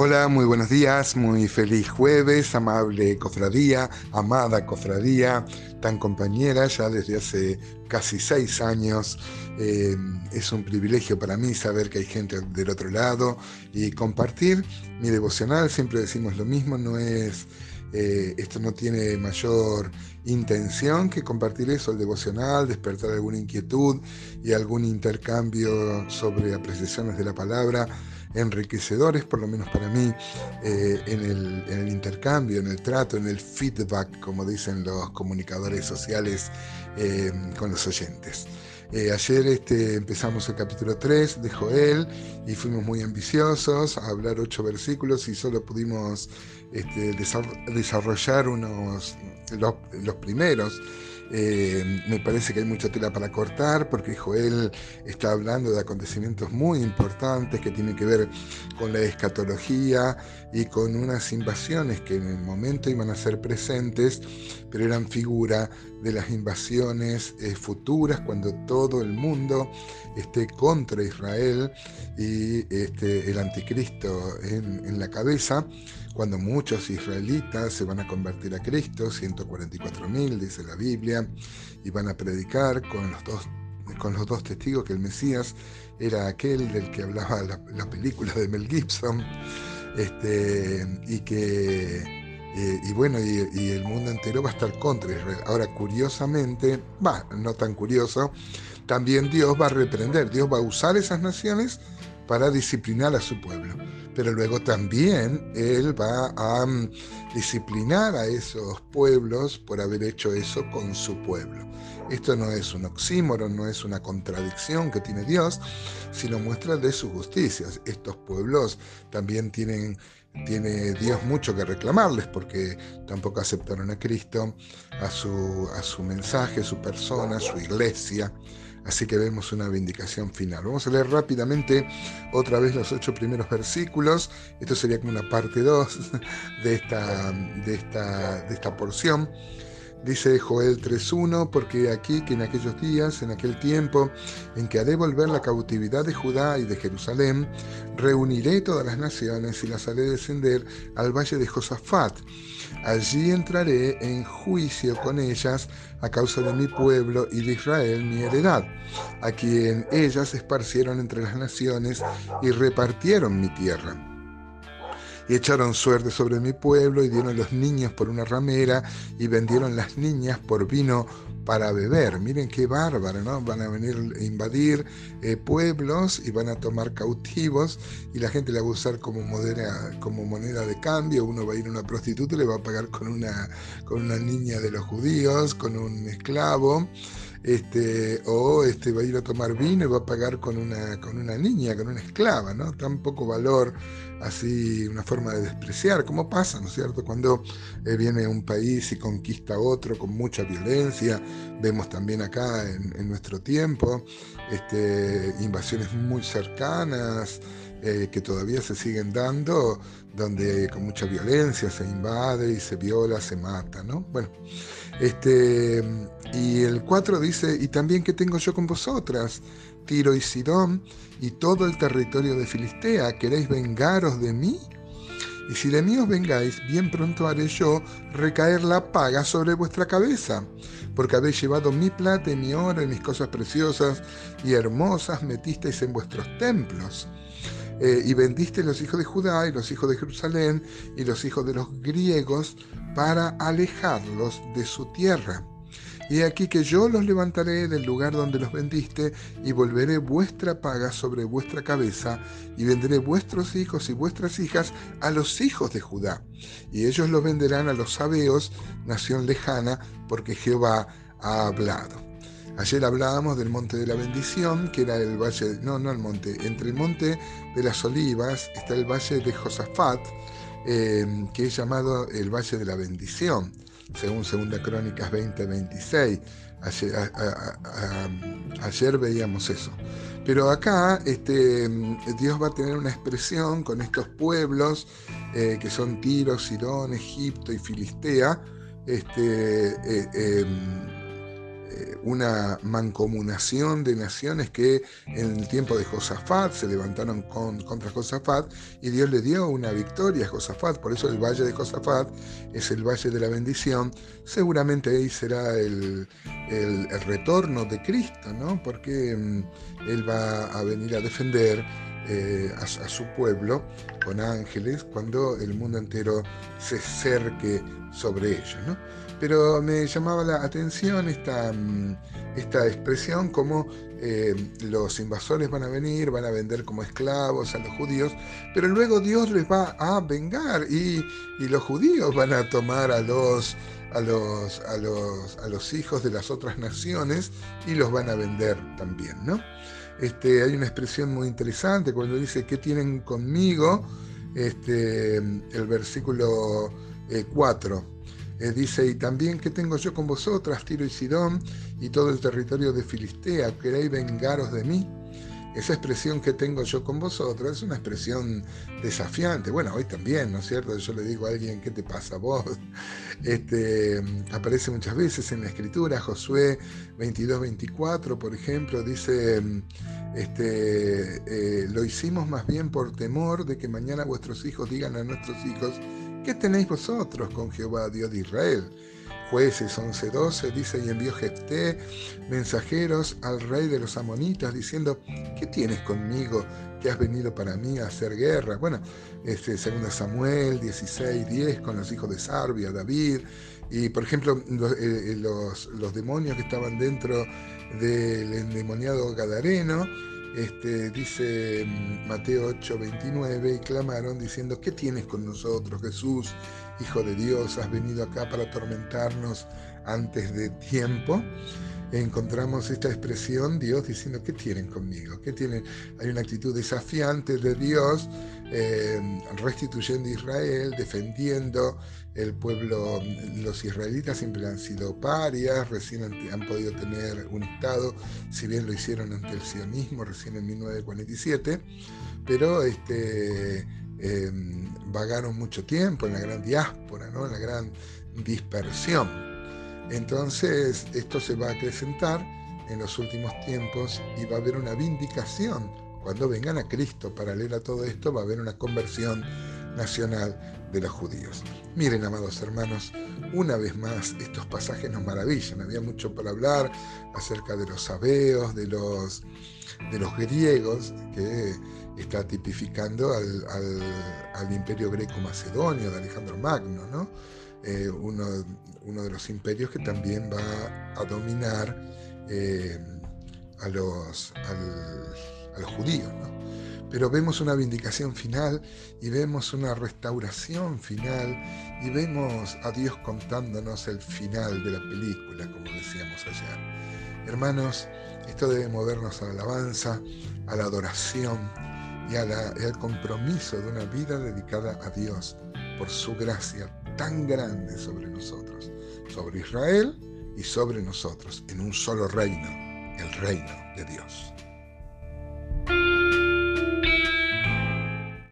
Hola, muy buenos días, muy feliz jueves, amable cofradía, amada cofradía, tan compañera ya desde hace casi seis años. Eh, es un privilegio para mí saber que hay gente del otro lado y compartir mi devocional. Siempre decimos lo mismo, no es eh, esto no tiene mayor intención que compartir eso, el devocional, despertar alguna inquietud y algún intercambio sobre apreciaciones de la palabra enriquecedores, por lo menos para mí, eh, en, el, intercambio, en el trato, en el feedback, como dicen los comunicadores sociales eh, con los oyentes. Eh, ayer este, empezamos el capítulo 3 de Joel y fuimos muy ambiciosos a hablar ocho versículos y solo pudimos este, desarrollar unos, los primeros. Eh, me parece que hay mucha tela para cortar porque Joel está hablando de acontecimientos muy importantes que tienen que ver con la escatología y con unas invasiones que en el momento iban a ser presentes, pero eran figura de las invasiones eh, futuras cuando todo el mundo esté contra Israel y este, el anticristo en, la cabeza cuando muchos israelitas se van a convertir a Cristo, 144.000 dice la Biblia, y van a predicar con los dos con los dos testigos que el Mesías era aquel del que hablaba la, película de Mel Gibson, este, y que eh, y bueno, y, el mundo entero va a estar contra Israel. Ahora, curiosamente, va, no tan curioso, también Dios va a reprender, Dios va a usar esas naciones para disciplinar a su pueblo. Pero luego también Él va a mm, disciplinar a esos pueblos por haber hecho eso con su pueblo. Esto no es un oxímoron, no es una contradicción que tiene Dios, sino muestra de sus justicias. Estos pueblos también tienen tiene Dios mucho que reclamarles porque tampoco aceptaron a Cristo, a su, a su mensaje, a su persona, su iglesia. Así que vemos una vindicación final. Vamos a leer rápidamente otra vez los ocho primeros versículos. Esto sería como una parte 2 de esta, de, esta, de esta porción. Dice Joel 3.1, porque aquí que en aquellos días, en aquel tiempo en que haré volver la cautividad de Judá y de Jerusalén, reuniré todas las naciones y las haré descender al valle de Josafat. Allí entraré en juicio con ellas a causa de mi pueblo y de Israel, mi heredad, a quien ellas esparcieron entre las naciones y repartieron mi tierra y echaron suerte sobre mi pueblo y dieron los niños por una ramera y vendieron las niñas por vino para beber. Miren qué bárbaro, ¿no? Van a venir a invadir eh, pueblos y van a tomar cautivos y la gente la va a usar como, como moneda de cambio. Uno va a ir a una prostituta y le va a pagar con una, con una niña de los judíos, con un esclavo este, o este, va a ir a tomar vino y va a pagar con una, con una niña, con una esclava, ¿no? Tan poco valor, así una forma de despreciar, como pasa, ¿no es cierto? Cuando eh, viene un país y conquista otro con mucha violencia, vemos también acá en, nuestro tiempo este, invasiones muy cercanas, eh, que todavía se siguen dando, donde con mucha violencia se invade y se viola, se mata, ¿no? Bueno, este, y el 4 dice, y también que tengo yo con vosotras, Tiro y Sidón, y todo el territorio de Filistea, ¿queréis vengaros de mí? Y si de mí os vengáis, bien pronto haré yo recaer la paga sobre vuestra cabeza, porque habéis llevado mi plata y mi oro y mis cosas preciosas y hermosas metisteis en vuestros templos. Eh, y vendiste los hijos de Judá y los hijos de Jerusalén y los hijos de los griegos para alejarlos de su tierra. Y aquí que yo los levantaré del lugar donde los vendiste y volveré vuestra paga sobre vuestra cabeza y venderé vuestros hijos y vuestras hijas a los hijos de Judá. Y ellos los venderán a los sabeos, nación lejana, porque Jehová ha hablado. Ayer hablábamos del monte de la bendición, que era el valle, no, no el monte, entre el monte de las olivas está el valle de Josafat, em, que es llamado el valle de la bendición, según Segunda Crónicas 20:26. Ayer, ayer, veíamos eso. Pero acá este, Dios va a tener una expresión con estos pueblos eh, que son Tiro, Sidón, Egipto y Filistea. Este, eh, em, una mancomunación de naciones que en el tiempo de Josafat se levantaron con, contra Josafat y Dios le dio una victoria a Josafat, por eso el valle de Josafat es el valle de la bendición, seguramente ahí será el, retorno de Cristo, ¿no? porque mm, Él va a venir a defender eh, a, su pueblo con ángeles cuando el mundo entero se cerque sobre ellos. ¿no? Pero me llamaba la atención esta, mm, esta expresión como eh, los invasores van a venir, van a vender como esclavos a los judíos, pero luego Dios les va a vengar y, los judíos van a tomar a los, a los, a los, a los hijos de las otras naciones y los van a vender también, ¿no? Este, hay una expresión muy interesante cuando dice, ¿qué tienen conmigo? Este, el versículo 4. Eh, eh, dice, y también, ¿qué tengo yo con vosotras, Tiro y Sidón, y todo el territorio de Filistea? ¿Queréis vengaros de mí? Esa expresión que tengo yo con vosotros es una expresión desafiante. Bueno, hoy también, ¿no es cierto? Yo le digo a alguien, ¿qué te pasa vos? Este, aparece muchas veces en la escritura, Josué 22, 24, por ejemplo, dice, este, eh, lo hicimos más bien por temor de que mañana vuestros hijos digan a nuestros hijos, ¿qué tenéis vosotros con Jehová, Dios de Israel? Jueces 11:12 dice, y envió Jefté mensajeros al rey de los amonitas diciendo, ¿qué tienes conmigo que has venido para mí a hacer guerra? Bueno, este, 2 Samuel 16:10 con los hijos de Sarbia, David, y por ejemplo eh, los, los demonios que estaban dentro del endemoniado Gadareno, este, dice mm, Mateo 8:29, y clamaron diciendo, ¿qué tienes con nosotros, Jesús, Hijo de Dios? ¿Has venido acá para atormentarnos antes de tiempo? Encontramos esta expresión, Dios diciendo, ¿qué tienen conmigo? ¿Qué tienen? Hay una actitud desafiante de Dios eh, restituyendo Israel, defendiendo el pueblo, los israelitas siempre han sido parias, recién han, podido tener un Estado, si bien lo hicieron ante el sionismo recién en 1947, pero este, em, vagaron mucho tiempo en la gran diáspora, ¿no? en la gran dispersión. Entonces esto se va a acrecentar en los últimos tiempos y va a haber una vindicación. Cuando vengan a Cristo, paralela a todo esto, va a haber una conversión nacional de los judíos. Miren, amados hermanos, una vez más estos pasajes nos maravillan. Había mucho para hablar acerca de los sabeos, de los, de los griegos, que está tipificando al, al imperio greco-macedonio de Alejandro Magno, ¿no? Eh, uno, uno, de los imperios que también va a dominar eh, a, los, a los judíos. Pero vemos una vindicación final y vemos una restauración final y vemos a Dios contándonos el final de la película, como decíamos ayer. Hermanos, esto debe movernos a la alabanza, a la adoración y al compromiso de una vida dedicada a Dios por su gracia tan grande sobre nosotros, sobre Israel y sobre nosotros, en un solo reino, el reino de Dios.